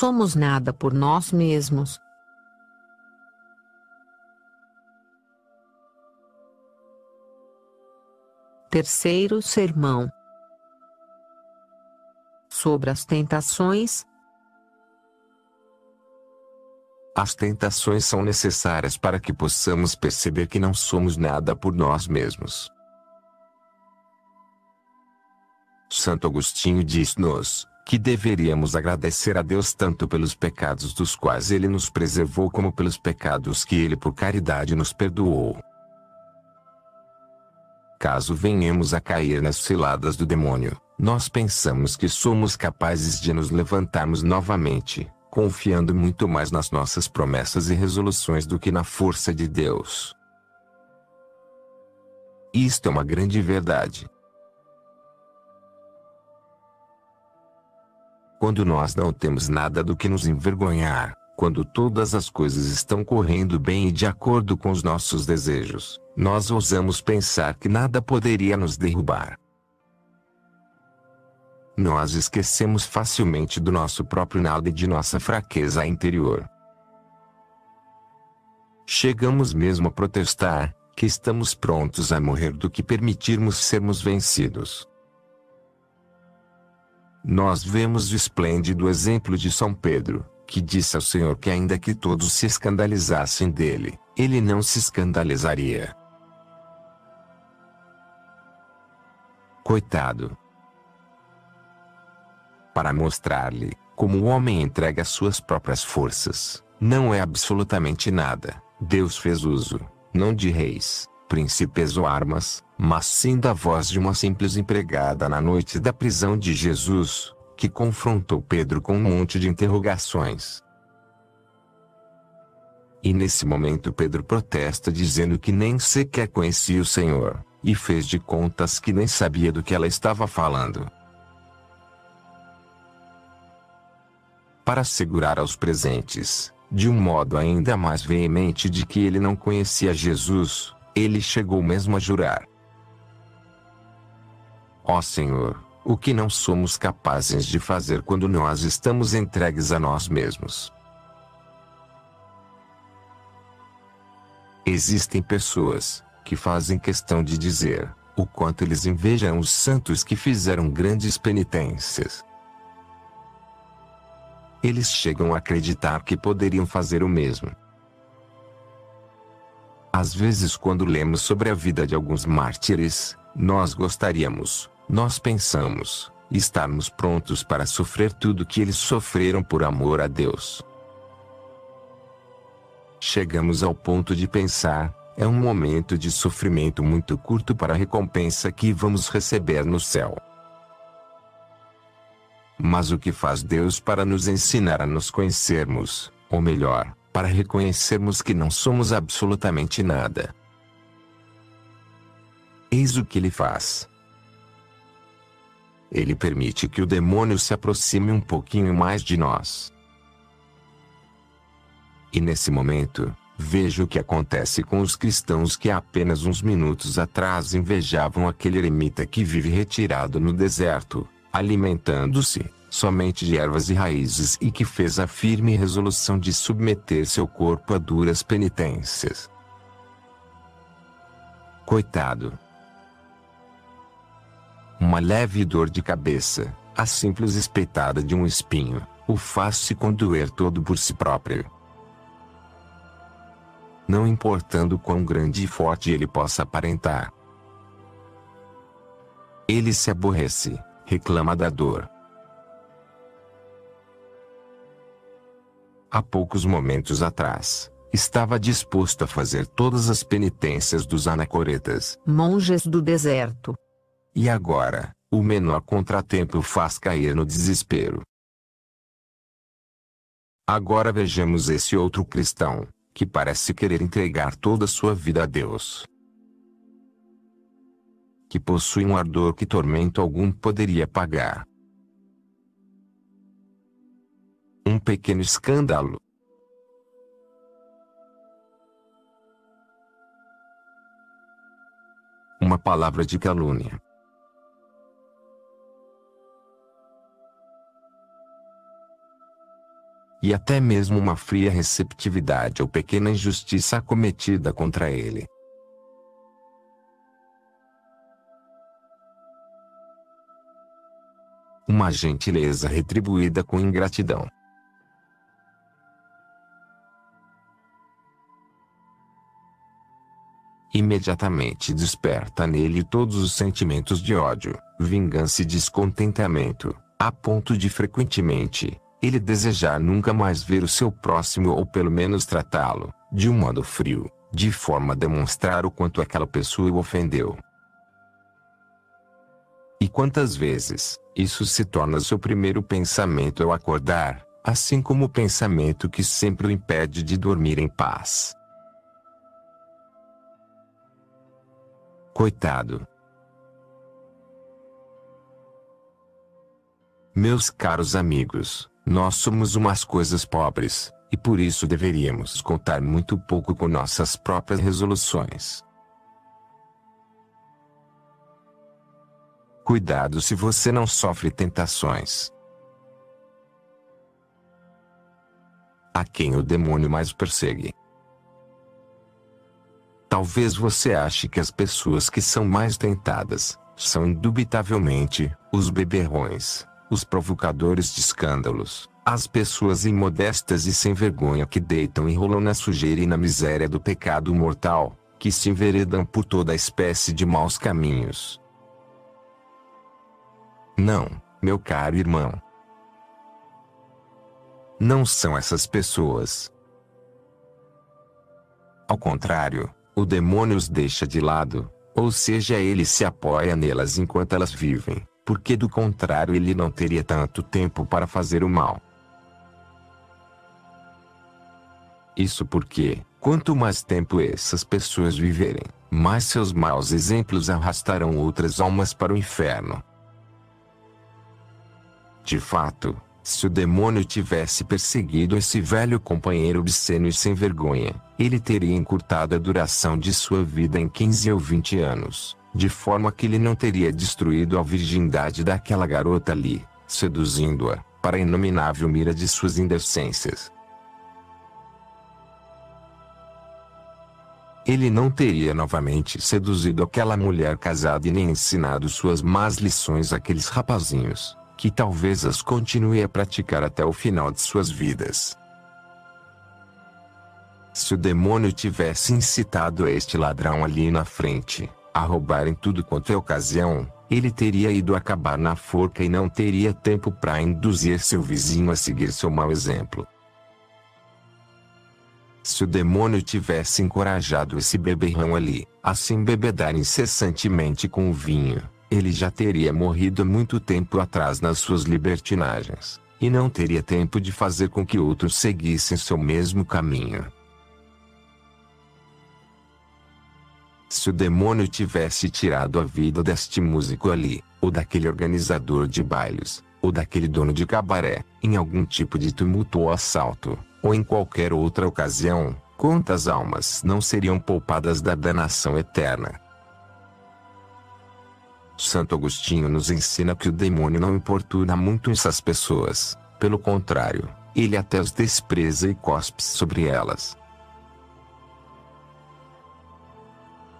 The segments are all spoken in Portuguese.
somos nada por nós mesmos. Terceiro sermão sobre as tentações. As tentações são necessárias para que possamos perceber que não somos nada por nós mesmos. Santo Agostinho diz-nos que deveríamos agradecer a Deus tanto pelos pecados dos quais Ele nos preservou como pelos pecados que Ele por caridade nos perdoou. Caso venhamos a cair nas ciladas do demônio, nós pensamos que somos capazes de nos levantarmos novamente, confiando muito mais nas nossas promessas e resoluções do que na força de Deus. Isto é uma grande verdade. Quando nós não temos nada do que nos envergonhar, quando todas as coisas estão correndo bem e de acordo com os nossos desejos, nós ousamos pensar que nada poderia nos derrubar. Nós esquecemos facilmente do nosso próprio nada e de nossa fraqueza interior. Chegamos mesmo a protestar que estamos prontos a morrer do que permitirmos sermos vencidos. Nós vemos o esplêndido exemplo de São Pedro, que disse ao Senhor que ainda que todos se escandalizassem dele, ele não se escandalizaria. Coitado! Para mostrar-lhe como o homem entrega suas próprias forças, não é absolutamente nada, Deus fez uso, não de reis, príncipes ou armas, mas sim da voz de uma simples empregada na noite da prisão de Jesus, que confrontou Pedro com um monte de interrogações. E nesse momento Pedro protesta dizendo que nem sequer conhecia o Senhor, e fez de contas que nem sabia do que ela estava falando. Para assegurar aos presentes, de um modo ainda mais veemente de que ele não conhecia Jesus, ele chegou mesmo a jurar. Ó Senhor, o que não somos capazes de fazer quando nós estamos entregues a nós mesmos. Existem pessoas que fazem questão de dizer o quanto eles invejam os santos que fizeram grandes penitências. Eles chegam a acreditar que poderiam fazer o mesmo. Às vezes, quando lemos sobre a vida de alguns mártires, nós gostaríamos, nós pensamos, estarmos prontos para sofrer tudo que eles sofreram por amor a Deus. Chegamos ao ponto de pensar, é um momento de sofrimento muito curto para a recompensa que vamos receber no céu. Mas o que faz Deus para nos ensinar a nos conhecermos, ou melhor, para reconhecermos que não somos absolutamente nada. Eis o que ele faz. Ele permite que o demônio se aproxime um pouquinho mais de nós. E nesse momento, veja o que acontece com os cristãos que há apenas uns minutos atrás invejavam aquele eremita que vive retirado no deserto, alimentando-se somente de ervas e raízes e que fez a firme resolução de submeter seu corpo a duras penitências. Coitado! Uma leve dor de cabeça, a simples espeitada de um espinho, o faz se condoer todo por si próprio. Não importando quão grande e forte ele possa aparentar. Ele se aborrece, reclama da dor, há poucos momentos atrás, estava disposto a fazer todas as penitências dos anacoretas, monges do deserto. E agora, o menor contratempo o faz cair no desespero. Agora vejamos esse outro cristão, que parece querer entregar toda a sua vida a Deus. Que possui um ardor que tormento algum poderia pagar. Um pequeno escândalo. Uma palavra de calúnia. e até mesmo uma fria receptividade ou pequena injustiça cometida contra ele. Uma gentileza retribuída com ingratidão. Imediatamente desperta nele todos os sentimentos de ódio, vingança e descontentamento, a ponto de frequentemente, ele desejar nunca mais ver o seu próximo ou pelo menos tratá-lo, de um modo frio, de forma a demonstrar o quanto aquela pessoa o ofendeu. E quantas vezes, isso se torna seu primeiro pensamento ao acordar, assim como o pensamento que sempre o impede de dormir em paz. Coitado. Meus caros amigos, nós somos umas coisas pobres, e por isso deveríamos contar muito pouco com nossas próprias resoluções. Cuidado se você não sofre tentações. A quem o demônio mais persegue. Talvez você ache que as pessoas que são mais tentadas são indubitavelmente os beberrões, os provocadores de escândalos, as pessoas imodestas e sem vergonha que deitam e rolam na sujeira e na miséria do pecado mortal, que se enveredam por toda espécie de maus caminhos. Não, meu caro irmão. Não são essas pessoas. Ao contrário, o demônio os deixa de lado, ou seja, ele se apoia nelas enquanto elas vivem, porque do contrário ele não teria tanto tempo para fazer o mal. Isso porque, quanto mais tempo essas pessoas viverem, mais seus maus exemplos arrastarão outras almas para o inferno. De fato, se o demônio tivesse perseguido esse velho companheiro obsceno e sem vergonha, ele teria encurtado a duração de sua vida em 15 ou 20 anos, de forma que ele não teria destruído a virgindade daquela garota ali, seduzindo-a, para a inominável mira de suas indecências. Ele não teria novamente seduzido aquela mulher casada e nem ensinado suas más lições àqueles rapazinhos que talvez as continue a praticar até o final de suas vidas. Se o demônio tivesse incitado este ladrão ali na frente, a roubar em tudo quanto é ocasião, ele teria ido acabar na forca e não teria tempo para induzir seu vizinho a seguir seu mau exemplo. Se o demônio tivesse encorajado esse beberrão ali, a se embebedar incessantemente com o vinho, ele já teria morrido muito tempo atrás nas suas libertinagens, e não teria tempo de fazer com que outros seguissem seu mesmo caminho. Se o demônio tivesse tirado a vida deste músico ali, ou daquele organizador de bailes, ou daquele dono de cabaré, em algum tipo de tumulto ou assalto, ou em qualquer outra ocasião, quantas almas não seriam poupadas da danação eterna? Santo Agostinho nos ensina que o demônio não importuna muito essas pessoas, pelo contrário, ele até as despreza e cospe sobre elas.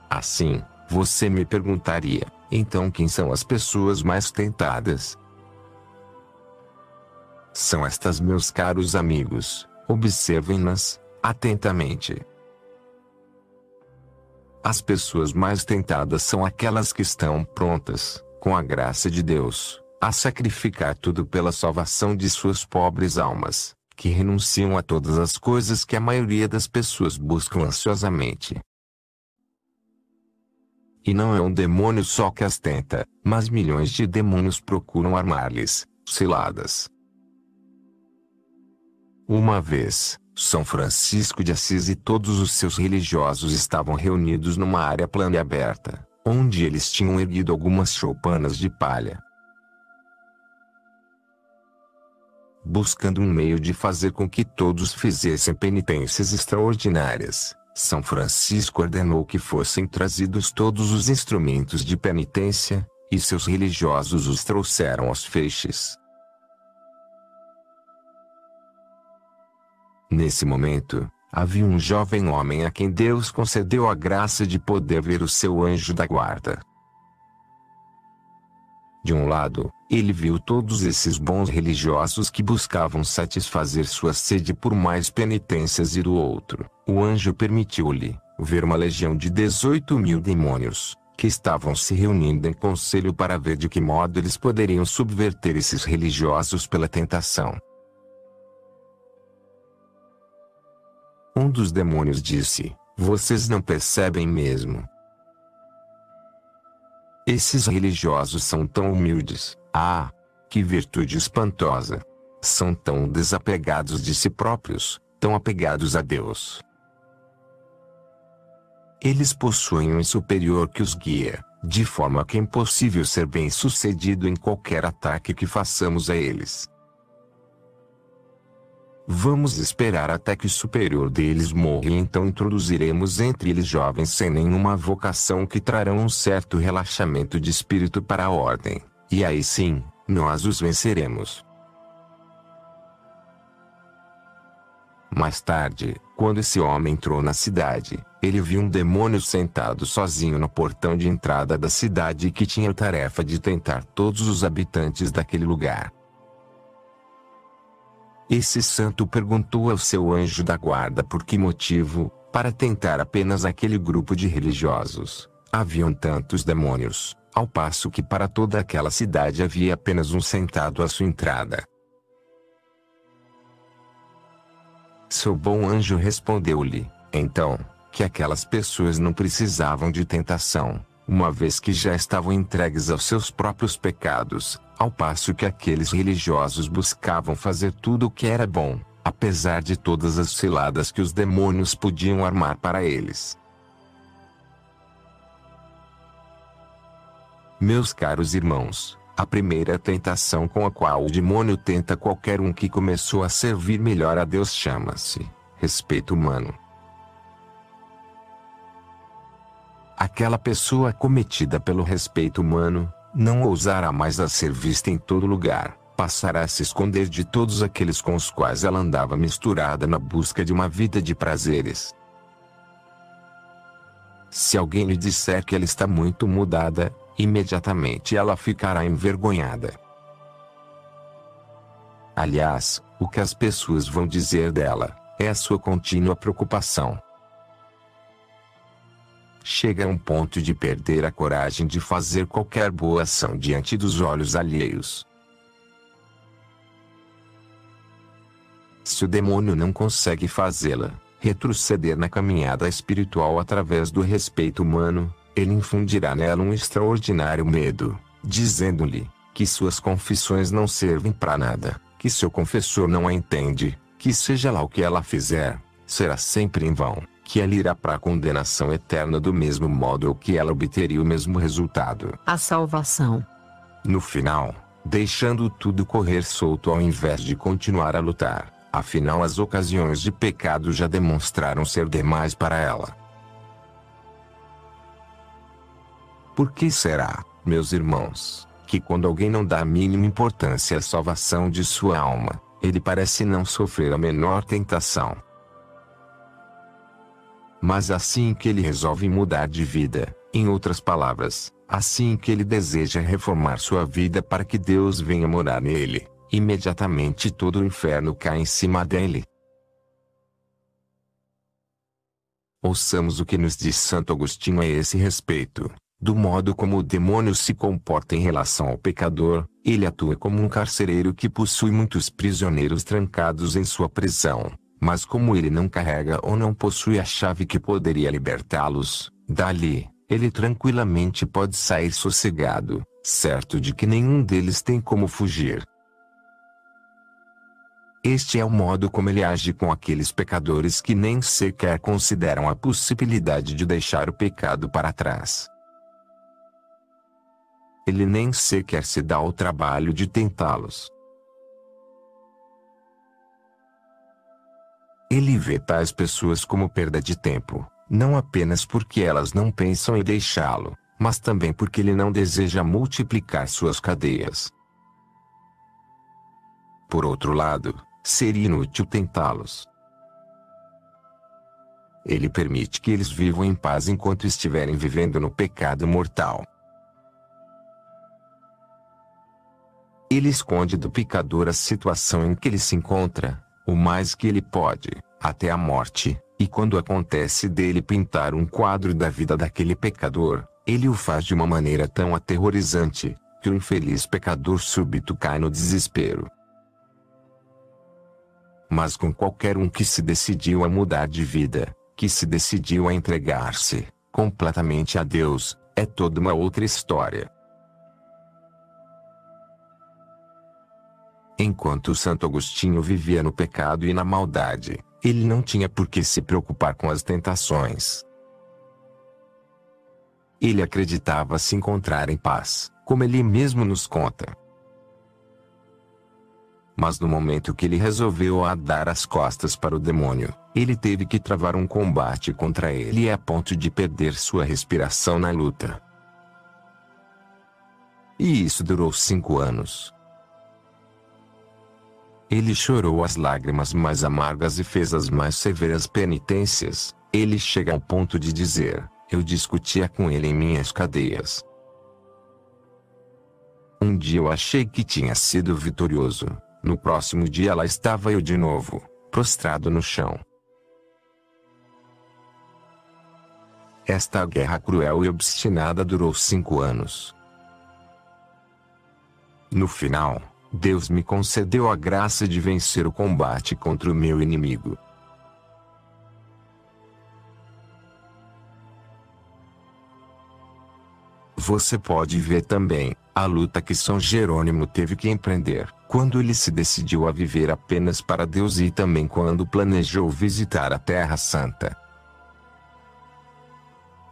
Assim, você me perguntaria, então quem são as pessoas mais tentadas? São estas, meus caros amigos, observem-nas, atentamente. As pessoas mais tentadas são aquelas que estão prontas, com a graça de Deus, a sacrificar tudo pela salvação de suas pobres almas, que renunciam a todas as coisas que a maioria das pessoas buscam ansiosamente. E não é um demônio só que as tenta, mas milhões de demônios procuram armar-lhes ciladas. Uma vez, são Francisco de Assis e todos os seus religiosos estavam reunidos numa área plana e aberta, onde eles tinham erguido algumas choupanas de palha. Buscando um meio de fazer com que todos fizessem penitências extraordinárias, São Francisco ordenou que fossem trazidos todos os instrumentos de penitência, e seus religiosos os trouxeram aos feixes. Nesse momento, havia um jovem homem a quem Deus concedeu a graça de poder ver o seu anjo da guarda. De um lado, ele viu todos esses bons religiosos que buscavam satisfazer sua sede por mais penitências e do outro, o anjo permitiu-lhe ver uma legião de 18 mil demônios, que estavam se reunindo em conselho para ver de que modo eles poderiam subverter esses religiosos pela tentação. Um dos demônios disse: Vocês não percebem mesmo. Esses religiosos são tão humildes. Ah, que virtude espantosa! São tão desapegados de si próprios, tão apegados a Deus. Eles possuem um superior que os guia, de forma que é impossível ser bem-sucedido em qualquer ataque que façamos a eles. Vamos esperar até que o superior deles morra e então introduziremos entre eles jovens sem nenhuma vocação que trarão um certo relaxamento de espírito para a ordem. E aí sim, nós os venceremos. Mais tarde, quando esse homem entrou na cidade, ele viu um demônio sentado sozinho no portão de entrada da cidade que tinha a tarefa de tentar todos os habitantes daquele lugar. Esse santo perguntou ao seu anjo da guarda por que motivo, para tentar apenas aquele grupo de religiosos, haviam tantos demônios, ao passo que para toda aquela cidade havia apenas um sentado à sua entrada. Seu bom anjo respondeu-lhe, então, que aquelas pessoas não precisavam de tentação, uma vez que já estavam entregues aos seus próprios pecados, ao passo que aqueles religiosos buscavam fazer tudo o que era bom, apesar de todas as ciladas que os demônios podiam armar para eles. Meus caros irmãos, a primeira tentação com a qual o demônio tenta qualquer um que começou a servir melhor a Deus chama-se respeito humano. Aquela pessoa cometida pelo respeito humano, não ousará mais a ser vista em todo lugar, passará a se esconder de todos aqueles com os quais ela andava misturada na busca de uma vida de prazeres. Se alguém lhe disser que ela está muito mudada, imediatamente ela ficará envergonhada. Aliás, o que as pessoas vão dizer dela é a sua contínua preocupação chega a um ponto de perder a coragem de fazer qualquer boa ação diante dos olhos alheios. Se o demônio não consegue fazê-la, retroceder na caminhada espiritual através do respeito humano, ele infundirá nela um extraordinário medo, dizendo-lhe que suas confissões não servem para nada, que seu confessor não a entende, que seja lá o que ela fizer, será sempre em vão que ela irá para a condenação eterna do mesmo modo que ela obteria o mesmo resultado. A salvação. No final, deixando tudo correr solto ao invés de continuar a lutar, afinal as ocasiões de pecado já demonstraram ser demais para ela. Por que será, meus irmãos, que quando alguém não dá a mínima importância à salvação de sua alma, ele parece não sofrer a menor tentação? Mas assim que ele resolve mudar de vida, em outras palavras, assim que ele deseja reformar sua vida para que Deus venha morar nele, imediatamente todo o inferno cai em cima dele. Ouçamos o que nos diz Santo Agostinho a esse respeito. Do modo como o demônio se comporta em relação ao pecador, ele atua como um carcereiro que possui muitos prisioneiros trancados em sua prisão. Mas como ele não carrega ou não possui a chave que poderia libertá-los, dali, ele tranquilamente pode sair sossegado, certo de que nenhum deles tem como fugir. Este é o modo como ele age com aqueles pecadores que nem sequer consideram a possibilidade de deixar o pecado para trás. Ele nem sequer se dá o trabalho de tentá-los. Ele vê tais pessoas como perda de tempo, não apenas porque elas não pensam em deixá-lo, mas também porque ele não deseja multiplicar suas cadeias. Por outro lado, seria inútil tentá-los. ele permite que eles vivam em paz enquanto estiverem vivendo no pecado mortal. Ele esconde do pecador a situação em que ele se encontra, o mais que ele pode, até a morte, e quando acontece dele pintar um quadro da vida daquele pecador, ele o faz de uma maneira tão aterrorizante, que o infeliz pecador súbito cai no desespero. Mas com qualquer um que se decidiu a mudar de vida, que se decidiu a entregar-se completamente a Deus, é toda uma outra história. Enquanto Santo Agostinho vivia no pecado e na maldade, ele não tinha por que se preocupar com as tentações. Ele acreditava se encontrar em paz, como ele mesmo nos conta. Mas no momento que ele resolveu a dar as costas para o demônio, ele teve que travar um combate contra ele a ponto de perder sua respiração na luta. E isso durou cinco anos. Ele chorou as lágrimas mais amargas e fez as mais severas penitências. Ele chega ao ponto de dizer: Eu discutia com ele em minhas cadeias. Um dia eu achei que tinha sido vitorioso. No próximo dia lá estava eu de novo, prostrado no chão. Esta guerra cruel e obstinada durou cinco anos. No final, Deus me concedeu a graça de vencer o combate contra o meu inimigo. Você pode ver também a luta que São Jerônimo teve que empreender, quando ele se decidiu a viver apenas para Deus e também quando planejou visitar a Terra Santa.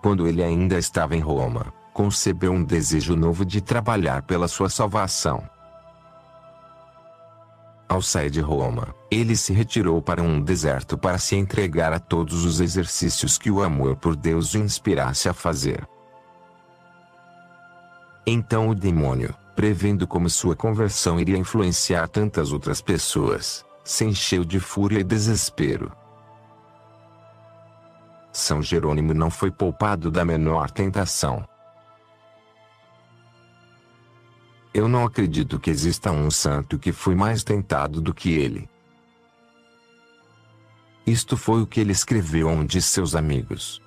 Quando ele ainda estava em Roma, concebeu um desejo novo de trabalhar pela sua salvação. Ao sair de Roma, ele se retirou para um deserto para se entregar a todos os exercícios que o amor por Deus o inspirasse a fazer. Então o demônio, prevendo como sua conversão iria influenciar tantas outras pessoas, se encheu de fúria e desespero. São Jerônimo não foi poupado da menor tentação. Eu não acredito que exista um santo que foi mais tentado do que ele. Isto foi o que ele escreveu a um de seus amigos.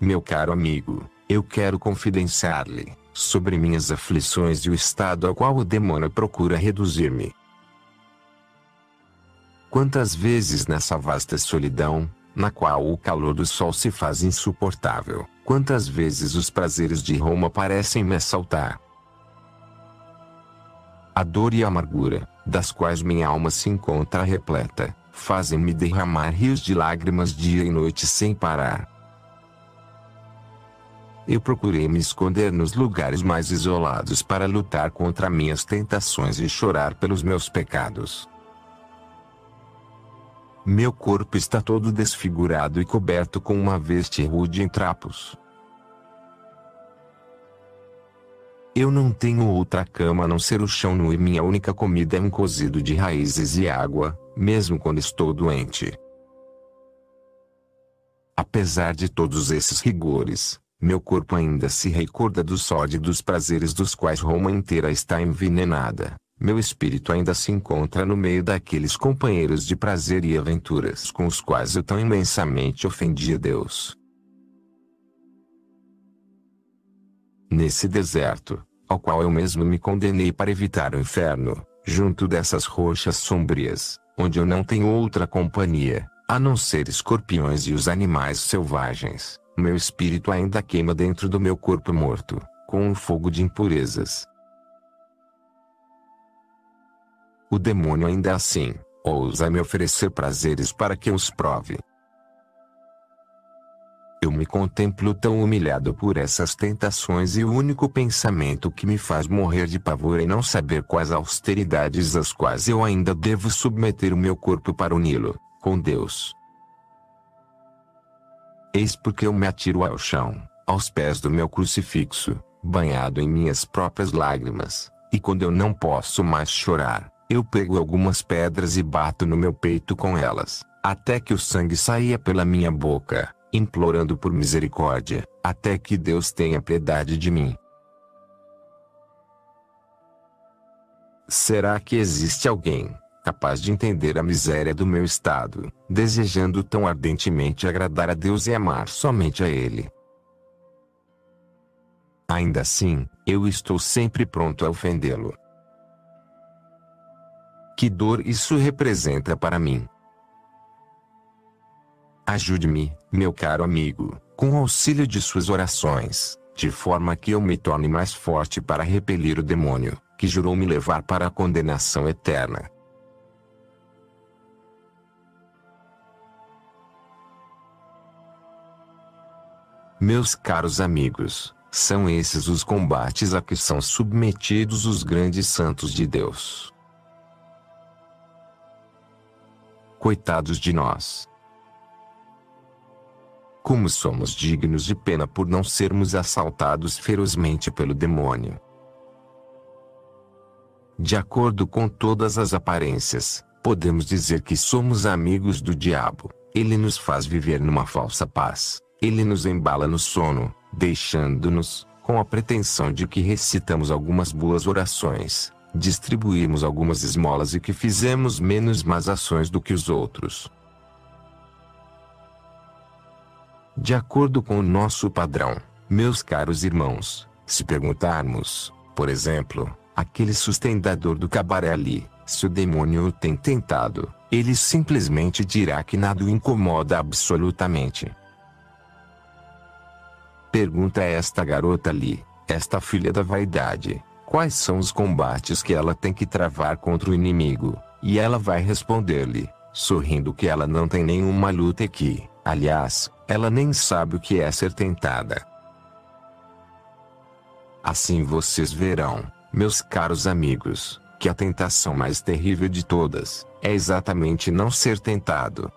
Meu caro amigo, eu quero confidenciar-lhe sobre minhas aflições e o estado ao qual o demônio procura reduzir-me. Quantas vezes nessa vasta solidão, na qual o calor do sol se faz insuportável, quantas vezes os prazeres de Roma parecem me assaltar. A dor e a amargura, das quais minha alma se encontra repleta, fazem-me derramar rios de lágrimas dia e noite sem parar. Eu procurei me esconder nos lugares mais isolados para lutar contra minhas tentações e chorar pelos meus pecados. Meu corpo está todo desfigurado e coberto com uma veste rude em trapos. Eu não tenho outra cama a não ser o chão nu e minha única comida é um cozido de raízes e água, mesmo quando estou doente. Apesar de todos esses rigores, meu corpo ainda se recorda do sódio e dos prazeres dos quais Roma inteira está envenenada. Meu espírito ainda se encontra no meio daqueles companheiros de prazer e aventuras com os quais eu tão imensamente ofendi a Deus. Nesse deserto, ao qual eu mesmo me condenei para evitar o inferno, junto dessas rochas sombrias, onde eu não tenho outra companhia, a não ser escorpiões e os animais selvagens, meu espírito ainda queima dentro do meu corpo morto, com um fogo de impurezas, O demônio ainda assim, ousa me oferecer prazeres para que os prove. Eu me contemplo tão humilhado por essas tentações e o único pensamento que me faz morrer de pavor é não saber quais austeridades às quais eu ainda devo submeter o meu corpo para uni-lo, com Deus. Eis porque eu me atiro ao chão, aos pés do meu crucifixo, banhado em minhas próprias lágrimas, e quando eu não posso mais chorar, eu pego algumas pedras e bato no meu peito com elas, até que o sangue saía pela minha boca, implorando por misericórdia, até que Deus tenha piedade de mim. Será que existe alguém capaz de entender a miséria do meu estado, desejando tão ardentemente agradar a Deus e amar somente a Ele? Ainda assim, eu estou sempre pronto a ofendê-lo. Que dor isso representa para mim? Ajude-me, meu caro amigo, com o auxílio de suas orações, de forma que eu me torne mais forte para repelir o demônio, que jurou me levar para a condenação eterna. Meus caros amigos, são esses os combates a que são submetidos os grandes santos de Deus. Coitados de nós! Como somos dignos de pena por não sermos assaltados ferozmente pelo demônio. De acordo com todas as aparências, podemos dizer que somos amigos do diabo. Ele nos faz viver numa falsa paz. Ele nos embala no sono, deixando-nos, com a pretensão de que recitamos algumas boas orações, distribuímos algumas esmolas e que fizemos menos más ações do que os outros. De acordo com o nosso padrão, meus caros irmãos, se perguntarmos, por exemplo, aquele sustentador do cabaré ali, se o demônio o tem tentado, ele simplesmente dirá que nada o incomoda absolutamente. Pergunta a esta garota ali, esta filha da vaidade, quais são os combates que ela tem que travar contra o inimigo, e ela vai responder-lhe, sorrindo que ela não tem nenhuma luta que, aliás, ela nem sabe o que é ser tentada. Assim vocês verão, meus caros amigos, que a tentação mais terrível de todas é exatamente não ser tentado.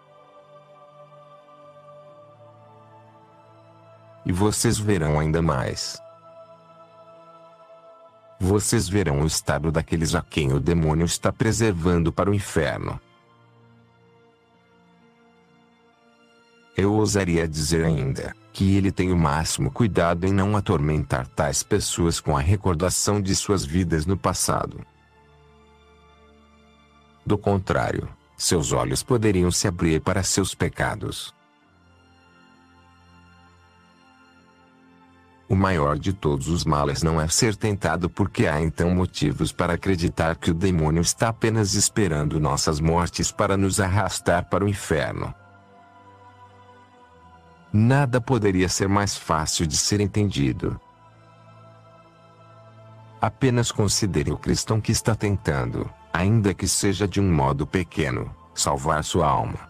E vocês verão ainda mais. Vocês verão o estado daqueles a quem o demônio está preservando para o inferno. Eu ousaria dizer ainda que ele tem o máximo cuidado em não atormentar tais pessoas com a recordação de suas vidas no passado. Do contrário, seus olhos poderiam se abrir para seus pecados. O maior de todos os males não é ser tentado porque há então motivos para acreditar que o demônio está apenas esperando nossas mortes para nos arrastar para o inferno. Nada poderia ser mais fácil de ser entendido. Apenas considere o cristão que está tentando, ainda que seja de um modo pequeno, salvar sua alma.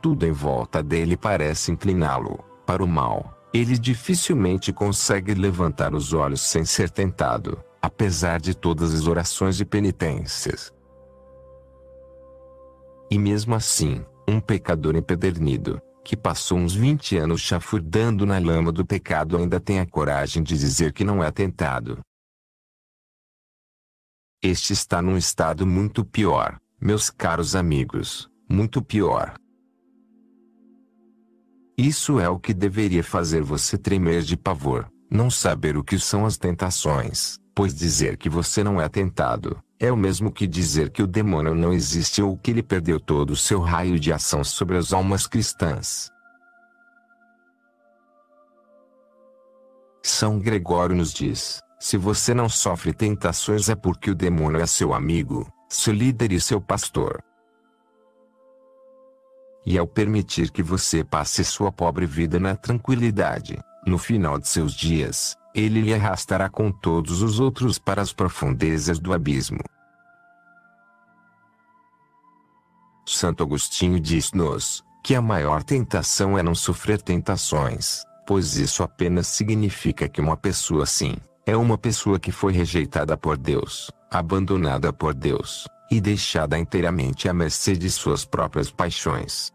Tudo em volta dele parece incliná-lo para o mal. Ele dificilmente consegue levantar os olhos sem ser tentado, apesar de todas as orações e penitências. E mesmo assim, um pecador empedernido, que passou uns 20 anos chafurdando na lama do pecado ainda tem a coragem de dizer que não é tentado. Este está num estado muito pior, meus caros amigos, muito pior. Isso é o que deveria fazer você tremer de pavor, não saber o que são as tentações, pois dizer que você não é tentado, é o mesmo que dizer que o demônio não existe ou que ele perdeu todo o seu raio de ação sobre as almas cristãs. São Gregório nos diz: se você não sofre tentações é porque o demônio é seu amigo, seu líder e seu pastor. E ao permitir que você passe sua pobre vida na tranquilidade, no final de seus dias, ele lhe arrastará com todos os outros para as profundezas do abismo. Santo Agostinho diz-nos que a maior tentação é não sofrer tentações, pois isso apenas significa que uma pessoa assim é uma pessoa que foi rejeitada por Deus, abandonada por Deus e deixada inteiramente à mercê de suas próprias paixões.